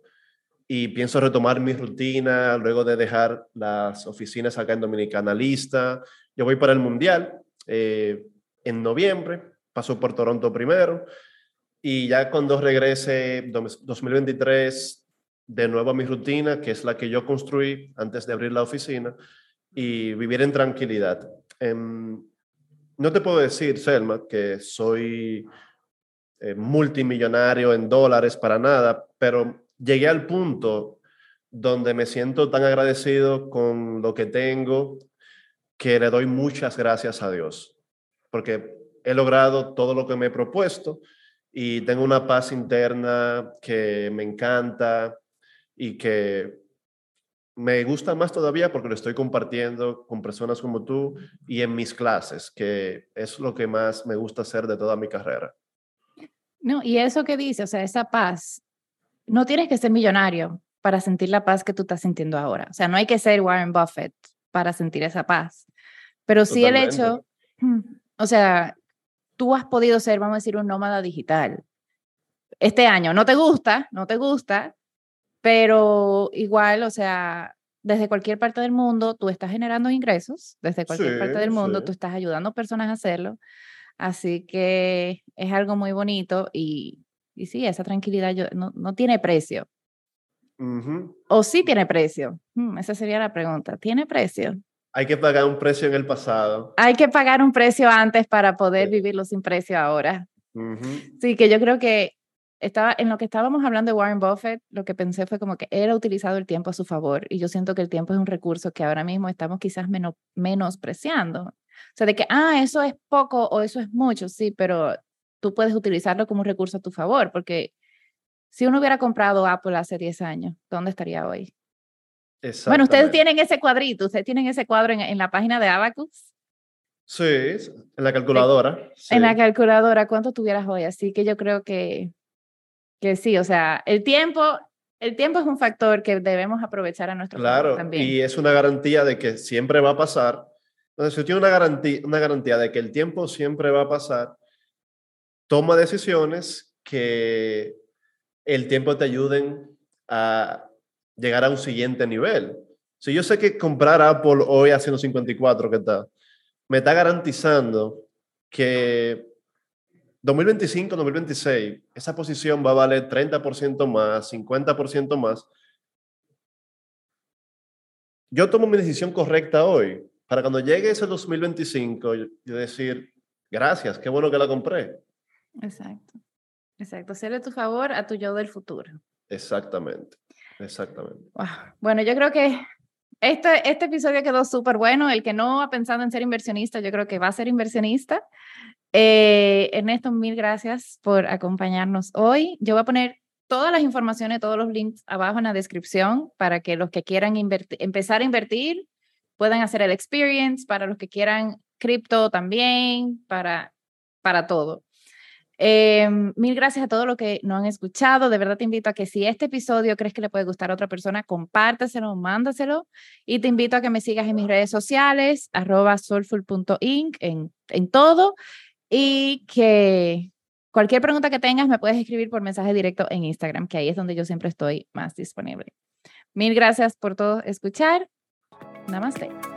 y pienso retomar mi rutina luego de dejar las oficinas acá en Dominicana lista. Yo voy para el Mundial eh, en noviembre, paso por Toronto primero y ya cuando regrese dos- 2023 de nuevo a mi rutina, que es la que yo construí antes de abrir la oficina y vivir en tranquilidad. Em, no te puedo decir, Selma, que soy eh, multimillonario en dólares para nada, pero llegué al punto donde me siento tan agradecido con lo que tengo que le doy muchas gracias a Dios, porque he logrado todo lo que me he propuesto y tengo una paz interna que me encanta y que me gusta más todavía porque lo estoy compartiendo con personas como tú y en mis clases, que es lo que más me gusta hacer de toda mi carrera. No, y eso que dice, o sea, esa paz, no tienes que ser millonario para sentir la paz que tú estás sintiendo ahora. O sea, no hay que ser Warren Buffett para sentir esa paz. Pero sí el Totalmente. hecho, mm, o sea, tú has podido ser, vamos a decir, un nómada digital. Este año no te gusta, no te gusta, pero igual, o sea, desde cualquier parte del mundo tú estás generando ingresos, desde cualquier parte Sí, del mundo sí. tú estás ayudando a personas a hacerlo. Así que es algo muy bonito y, y sí, esa tranquilidad yo, no, no tiene precio. ¿O sí tiene precio? Hmm, esa sería la pregunta. ¿Tiene precio? Hay que pagar un precio en el pasado. Hay que pagar un precio antes para poder Sí. vivirlo sin precio ahora. Sí, que yo creo que estaba en lo que estábamos hablando de Warren Buffett, lo que pensé fue como que ha utilizado el tiempo a su favor y yo siento que el tiempo es un recurso que ahora mismo estamos quizás menos menospreciando. O sea, de que, ah, eso es poco o eso es mucho, sí, pero tú puedes utilizarlo como un recurso a tu favor, porque si uno hubiera comprado Apple hace 10 años, ¿dónde estaría hoy? Bueno, ustedes tienen ese cuadrito, ustedes tienen ese cuadro en, en la página de Abacus, Sí, en la calculadora. en la calculadora, ¿cuánto tuvieras hoy? Así que yo creo que, que sí, o sea, el tiempo, el tiempo es un factor que debemos aprovechar a nuestro favor Claro, también. y es una garantía de que siempre va a pasar. Entonces, si tú tienes una garantía, una garantía de que el tiempo siempre va a pasar, toma decisiones que el tiempo te ayuden a llegar a un siguiente nivel. Si yo sé que comprar Apple hoy a 154, ¿qué tal? Me está garantizando que 2025, 2026, esa posición va a valer 30% más, 50% más. Yo tomo mi decisión correcta hoy, para cuando llegue ese 2025, yo yo decir, gracias, qué bueno que la compré. Exacto. Exacto, hacerle tu favor a tu yo del futuro. Exactamente, exactamente. Bueno, yo creo que este, este episodio quedó súper bueno. El que no ha pensado en ser inversionista, yo creo que va a ser inversionista. Eh, Ernesto, mil gracias por acompañarnos hoy. Yo voy a poner todas las informaciones, todos los links abajo en la descripción para que los que quieran empezar a invertir puedan hacer el experience, para los que quieran cripto también, para, para todo. Eh, mil gracias a todos los que nos han escuchado. De verdad te invito a que si este episodio crees que le puede gustar a otra persona, compártaselo, mándaselo. Y te invito a que me sigas en mis redes sociales, arroba soulful.inc en, en todo. Y que cualquier pregunta que tengas me puedes escribir por mensaje directo en Instagram, que ahí es donde yo siempre estoy más disponible. Mil gracias por todo escuchar. ナマステ。